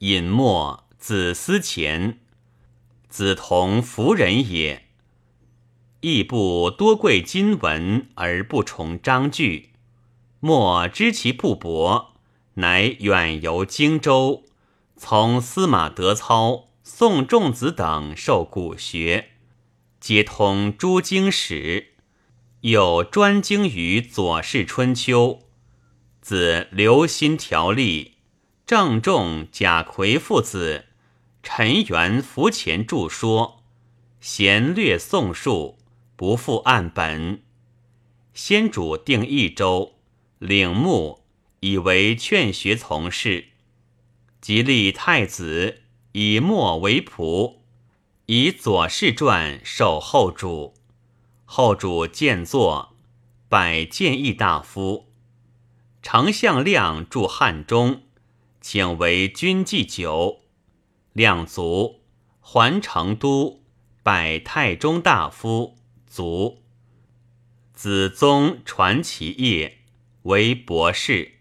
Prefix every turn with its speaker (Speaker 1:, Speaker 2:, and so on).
Speaker 1: 隐墨，子思前，子同夫人也。亦不多贵金文而不崇章句，莫知其不博，乃远游荆州，从司马德操、宋仲子等受古学，皆通诸经史，又专精于左氏春秋。自留心条例，郑重贾逵父子，陈元伏前著说，贤略宋述。不复案本，先主定益州，领牧，以为劝学从事。即立太子，以墨为仆，以左氏传授后主。后主见作，拜谏议大夫。丞相亮驻汉中，请为君祭酒。量卒，还成都，拜太中大夫。卒，子宗传其业，为博士。